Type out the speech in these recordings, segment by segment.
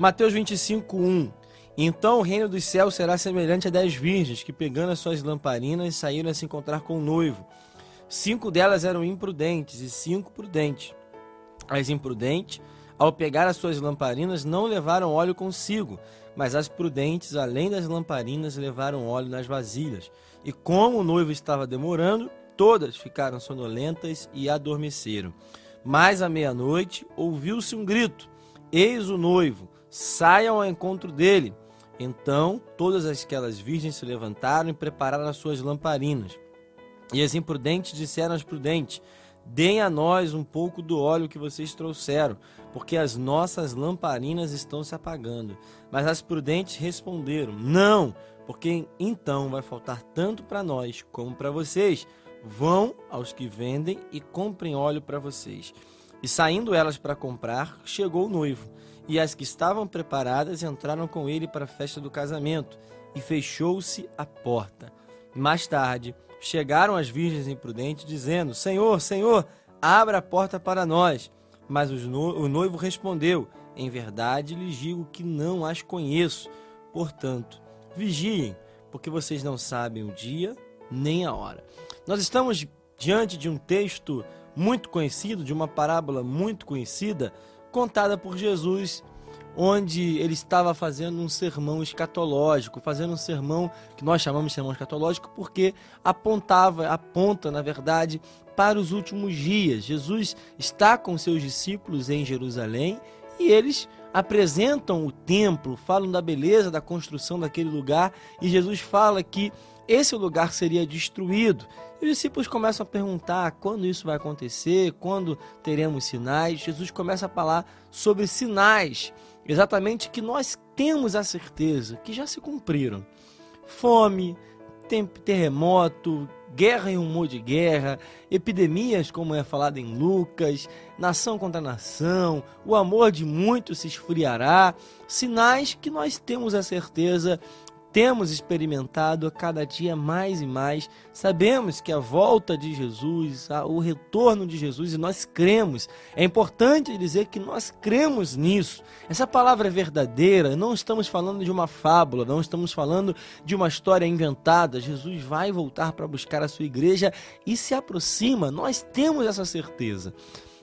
Mateus 25, 1. Então o reino dos céus será semelhante a dez virgens que, pegando as suas lamparinas, saíram a se encontrar com o noivo. Cinco delas eram imprudentes e cinco prudentes. As imprudentes, ao pegar as suas lamparinas, não levaram óleo consigo, mas as prudentes, além das lamparinas, levaram óleo nas vasilhas. E como o noivo estava demorando, todas ficaram sonolentas e adormeceram. Mas à meia-noite ouviu-se um grito: Eis o noivo, saiam ao encontro dele. Então todas aquelas virgens se levantaram e prepararam as suas lamparinas. E as imprudentes disseram às prudentes: Deem a nós um pouco do óleo que vocês trouxeram, porque as nossas lamparinas estão se apagando. Mas as prudentes responderam: Não, porque então vai faltar tanto para nós como para vocês. Vão aos que vendem e comprem óleo para vocês. E saindo elas para comprar, chegou o noivo. E as que estavam preparadas entraram com ele para a festa do casamento, e fechou-se a porta. Mais tarde, chegaram as virgens imprudentes, dizendo: Senhor, Senhor, abra a porta para nós. Mas o noivo respondeu: Em verdade lhes digo que não as conheço. Portanto, vigiem, porque vocês não sabem o dia nem a hora. Nós estamos diante de um texto muito conhecido, de uma parábola muito conhecida, contada por Jesus, onde ele estava fazendo um sermão escatológico, fazendo um sermão que nós chamamos de sermão escatológico porque apontava, aponta, na verdade, para os últimos dias. Jesus está com seus discípulos em Jerusalém e eles apresentam o templo, falam da beleza da construção daquele lugar e Jesus fala que esse lugar seria destruído. E os discípulos começam a perguntar quando isso vai acontecer, quando teremos sinais. Jesus começa a falar sobre sinais, exatamente que nós temos a certeza que já se cumpriram. Fome, terremoto, guerra e rumor de guerra, epidemias, como é falado em Lucas, nação contra nação, o amor de muitos se esfriará, sinais que nós temos a certeza temos experimentado a cada dia mais e mais. Sabemos que a volta de Jesus, o retorno de Jesus, e nós cremos. É importante dizer que nós cremos nisso. Essa palavra é verdadeira, não estamos falando de uma fábula, não estamos falando de uma história inventada. Jesus vai voltar para buscar a sua igreja e se aproxima, nós temos essa certeza.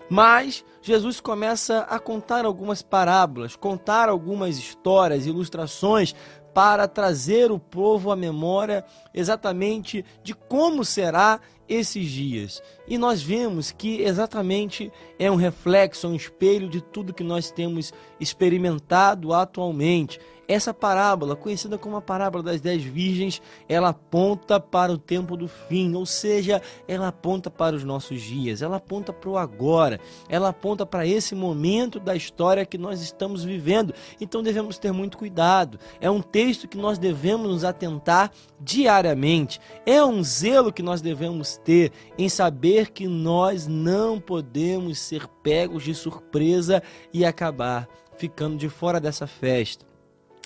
Mas Jesus começa a contar algumas parábolas, contar algumas histórias, ilustrações para trazer o povo à memória exatamente de como será esses dias. E nós vemos que exatamente é um reflexo, um espelho de tudo que nós temos experimentado atualmente. Essa parábola, conhecida como a parábola das dez virgens, ela aponta para o tempo do fim, ou seja, ela aponta para os nossos dias, ela aponta para o agora, ela aponta para esse momento da história que nós estamos vivendo. Então devemos ter muito cuidado. É um texto que nós devemos nos atentar diariamente, é um zelo que nós devemos ter em saber que nós não podemos ser pegos de surpresa e acabar ficando de fora dessa festa.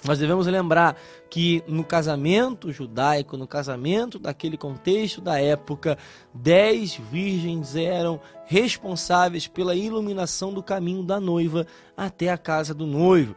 Nós devemos lembrar que no casamento judaico, no casamento daquele contexto da época, dez virgens eram responsáveis pela iluminação do caminho da noiva até a casa do noivo.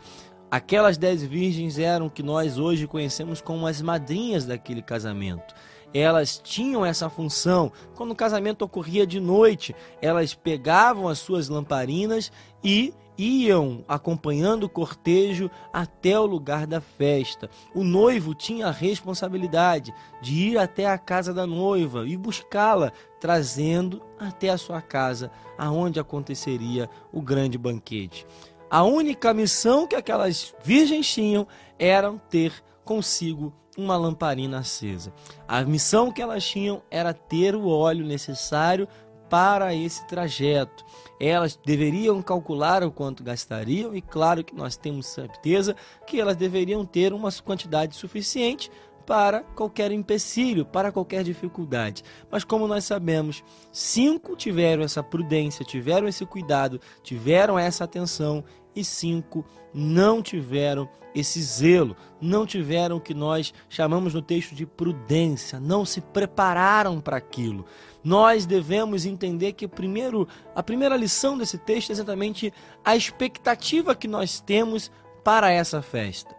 Aquelas dez virgens eram que nós hoje conhecemos como as madrinhas daquele casamento elas tinham essa função. Quando o casamento ocorria de noite, elas pegavam as suas lamparinas e iam acompanhando o cortejo até o lugar da festa. O noivo tinha a responsabilidade de ir até a casa da noiva e buscá-la, trazendo até a sua casa, aonde aconteceria o grande banquete. A única missão que aquelas virgens tinham era ter consigo uma lamparina acesa. A missão que elas tinham era ter o óleo necessário para esse trajeto. Elas deveriam calcular o quanto gastariam e claro que nós temos certeza que elas deveriam ter uma quantidade suficiente para qualquer empecilho, para qualquer dificuldade. Mas como nós sabemos, cinco tiveram essa prudência, tiveram esse cuidado, tiveram essa atenção e cinco não tiveram esse zelo, não tiveram o que nós chamamos no texto de prudência, não se prepararam para aquilo. Nós devemos entender que primeiro, a primeira lição desse texto é exatamente a expectativa que nós temos para essa festa.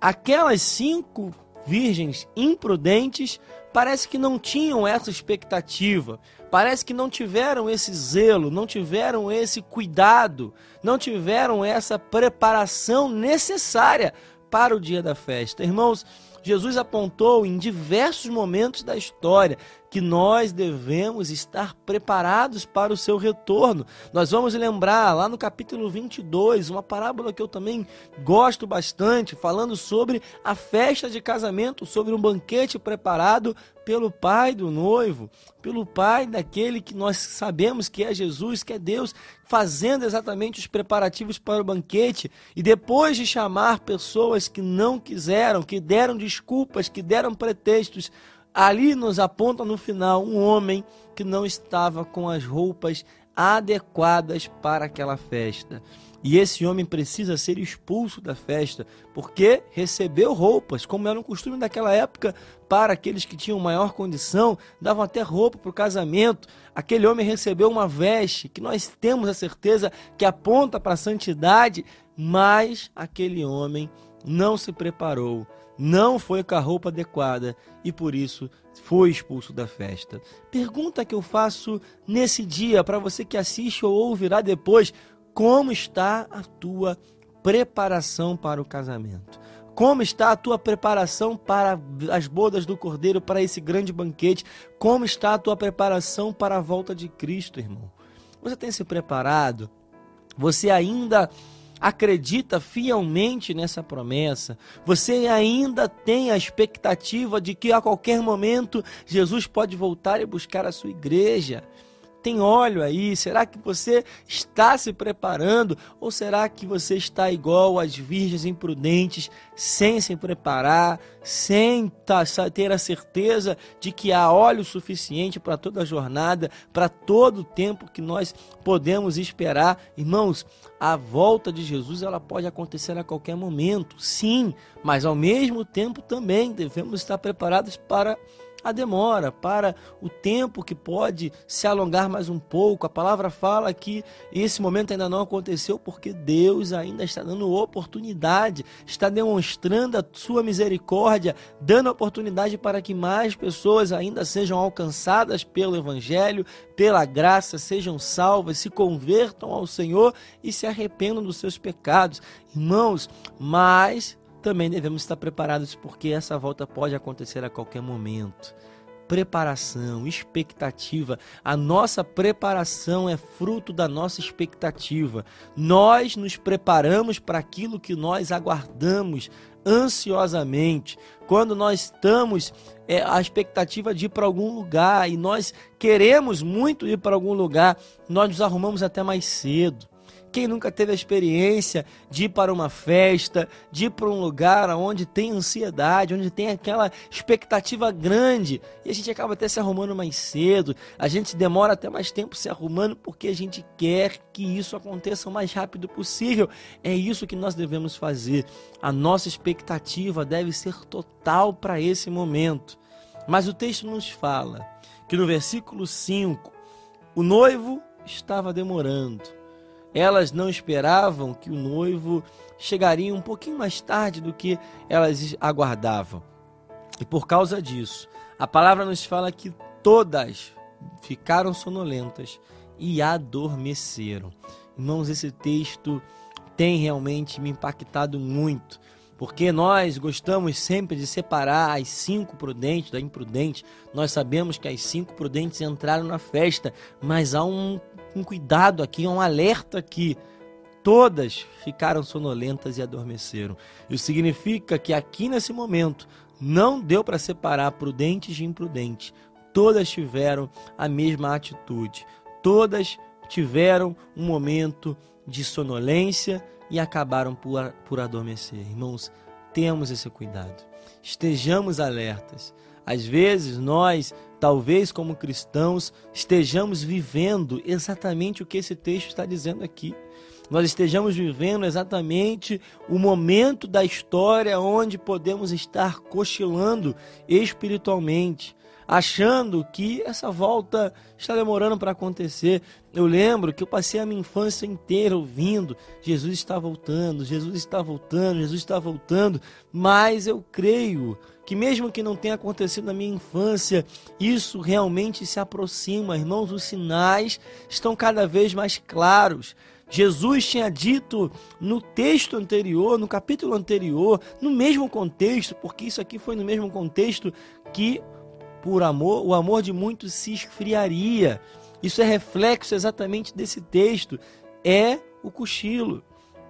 Aquelas cinco virgens imprudentes parece que não tinham essa expectativa, parece que não tiveram esse zelo, não tiveram esse cuidado, não tiveram essa preparação necessária para o dia da festa. Irmãos, Jesus apontou em diversos momentos da história que nós devemos estar preparados para o seu retorno. Nós vamos lembrar lá no capítulo 22, uma parábola que eu também gosto bastante, falando sobre a festa de casamento, sobre um banquete preparado pelo pai do noivo, pelo pai daquele que nós sabemos que é Jesus, que é Deus, fazendo exatamente os preparativos para o banquete. E depois de chamar pessoas que não quiseram, que deram desculpas, que deram pretextos, ali nos aponta no final um homem que não estava com as roupas adequadas para aquela festa. E esse homem precisa ser expulso da festa, porque recebeu roupas, como era um costume daquela época, para aqueles que tinham maior condição, davam até roupa para o casamento. Aquele homem recebeu uma veste que nós temos a certeza que aponta para a santidade, mas aquele homem não se preparou, não foi com a roupa adequada e por isso foi expulso da festa. Pergunta que eu faço nesse dia para você que assiste ou ouvirá depois: como está a tua preparação para o casamento? Como está a tua preparação para as bodas do Cordeiro, para esse grande banquete? Como está a tua preparação para a volta de Cristo, irmão? Você tem se preparado? Você ainda acredita fielmente nessa promessa? Você ainda tem a expectativa de que a qualquer momento Jesus pode voltar e buscar a sua igreja? Tem óleo aí? Será que você está se preparando? Ou será que você está igual às virgens imprudentes, sem se preparar, sem ter a certeza de que há óleo suficiente para toda a jornada, para todo o tempo que nós podemos esperar? Irmãos, a volta de Jesus ela pode acontecer a qualquer momento, sim, mas ao mesmo tempo também devemos estar preparados para a demora, para o tempo que pode se alongar mais um pouco. A palavra fala que esse momento ainda não aconteceu porque Deus ainda está dando oportunidade, está demonstrando a sua misericórdia, dando oportunidade para que mais pessoas ainda sejam alcançadas pelo Evangelho, pela graça, sejam salvas, se convertam ao Senhor e se arrependam dos seus pecados. Irmãos, mas também devemos estar preparados porque essa volta pode acontecer a qualquer momento. Preparação, expectativa. A nossa preparação é fruto da nossa expectativa. Nós nos preparamos para aquilo que nós aguardamos ansiosamente. Quando nós estamos é, a expectativa de ir para algum lugar e nós queremos muito ir para algum lugar, nós nos arrumamos até mais cedo quem nunca teve a experiência de ir para uma festa, de ir para um lugar onde tem ansiedade, onde tem aquela expectativa grande e a gente acaba até se arrumando mais cedo, a gente demora até mais tempo se arrumando porque a gente quer que isso aconteça o mais rápido possível. É isso que nós devemos fazer. A nossa expectativa deve ser total para esse momento. Mas o texto nos fala que no versículo 5, o noivo estava demorando. Elas não esperavam que o noivo chegaria um pouquinho mais tarde do que elas aguardavam. E por causa disso, a palavra nos fala que todas ficaram sonolentas e adormeceram. Irmãos, esse texto tem realmente me impactado muito, porque nós gostamos sempre de separar as cinco prudentes da imprudente. Nós sabemos que as cinco prudentes entraram na festa, mas há um um cuidado aqui, um alerta aqui. Todas ficaram sonolentas e adormeceram. Isso significa que aqui nesse momento não deu para separar prudentes de imprudentes. Todas tiveram a mesma atitude. Todas tiveram um momento de sonolência e acabaram por, por adormecer. Irmãos, temos esse cuidado. Estejamos alertas. Às vezes nós talvez como cristãos estejamos vivendo exatamente o que esse texto está dizendo aqui. nós estejamos vivendo exatamente o momento da história onde podemos estar cochilando espiritualmente, achando que essa volta está demorando para acontecer. Eu lembro que eu passei a minha infância inteira ouvindo: Jesus está voltando, Jesus está voltando, Jesus está voltando, mas eu creio que mesmo que não tenha acontecido na minha infância, isso realmente se aproxima, irmãos, os sinais estão cada vez mais claros. Jesus tinha dito no texto anterior, no capítulo anterior, no mesmo contexto, porque isso aqui foi no mesmo contexto que por amor, o amor de muitos se esfriaria. Isso é reflexo exatamente desse texto, é o cochilo.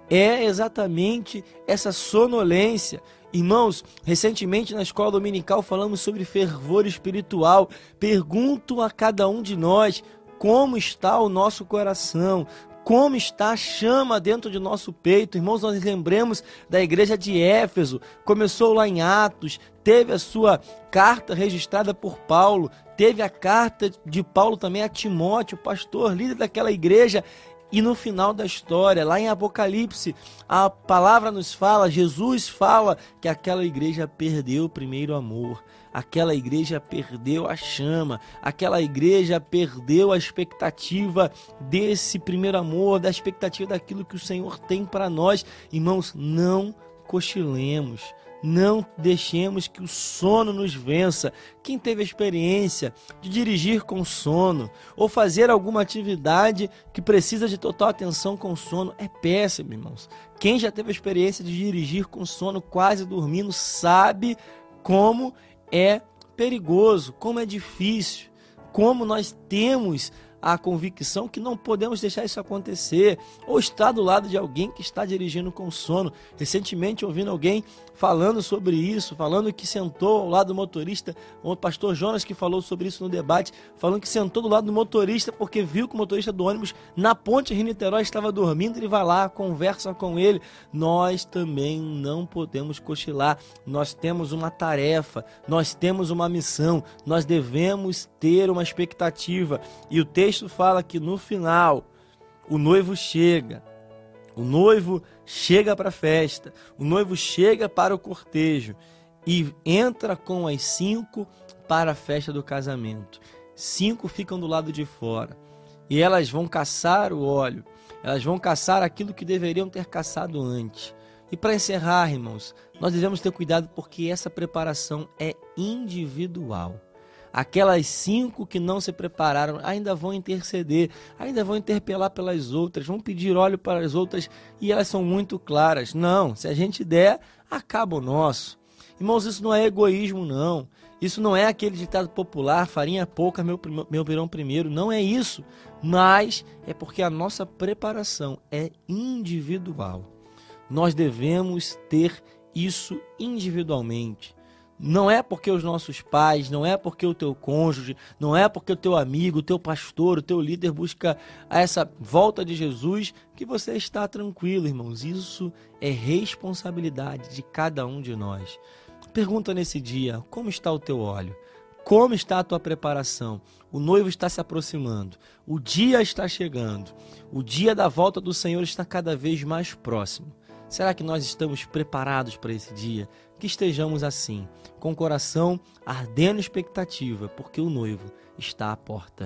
É exatamente essa sonolência. Irmãos, recentemente na escola dominical falamos sobre fervor espiritual. Pergunto a cada um de nós como está o nosso coração, como está a chama dentro de nosso peito. Irmãos, nós lembremos da igreja de Éfeso, começou lá em Atos, teve a sua carta registrada por Paulo, teve a carta de Paulo também a Timóteo, pastor, líder daquela igreja, e no final da história, lá em Apocalipse, a palavra nos fala, Jesus fala que aquela igreja perdeu o primeiro amor, aquela igreja perdeu a chama, aquela igreja perdeu a expectativa desse primeiro amor, da expectativa daquilo que o Senhor tem para nós. Irmãos, não cochilemos não deixemos que o sono nos vença. Quem teve a experiência de dirigir com sono ou fazer alguma atividade que precisa de total atenção com sono é péssimo, irmãos. Quem já teve a experiência de dirigir com sono quase dormindo sabe como é perigoso, como é difícil, como nós temos a convicção que não podemos deixar isso acontecer, ou estar do lado de alguém que está dirigindo com sono. Recentemente ouvindo alguém falando sobre isso, falando que sentou ao lado do motorista, o pastor Jonas que falou sobre isso no debate, falando que sentou do lado do motorista porque viu que o motorista do ônibus na ponte Rio-Niterói estava dormindo, ele vai lá, conversa com ele. Nós também não podemos cochilar. Nós temos uma tarefa, nós temos uma missão, nós devemos ter uma expectativa. E o texto fala que no final o noivo chega. O noivo chega para a festa, o noivo chega para o cortejo e entra com as cinco para a festa do casamento. Cinco ficam do lado de fora e elas vão caçar o óleo, elas vão caçar aquilo que deveriam ter caçado antes. E para encerrar, irmãos, nós devemos ter cuidado porque essa preparação é individual. Aquelas cinco que não se prepararam ainda vão interceder, ainda vão interpelar pelas outras, vão pedir óleo para as outras e elas são muito claras. Não, se a gente der, acaba o nosso. Irmãos, isso não é egoísmo, não. Isso não é aquele ditado popular, farinha pouca, meu, meu pirão primeiro. Não é isso. Mas é porque a nossa preparação é individual. Nós devemos ter isso individualmente. Não é porque os nossos pais, não é porque o teu cônjuge, não é porque o teu amigo, o teu pastor, o teu líder busca essa volta de Jesus que você está tranquilo, irmãos. Isso é responsabilidade de cada um de nós. Pergunta nesse dia: como está o teu óleo? Como está a tua preparação? O noivo está se aproximando, o dia está chegando, o dia da volta do Senhor está cada vez mais próximo. Será que nós estamos preparados para esse dia? Que estejamos assim, com o coração ardendo expectativa, porque o noivo está à porta.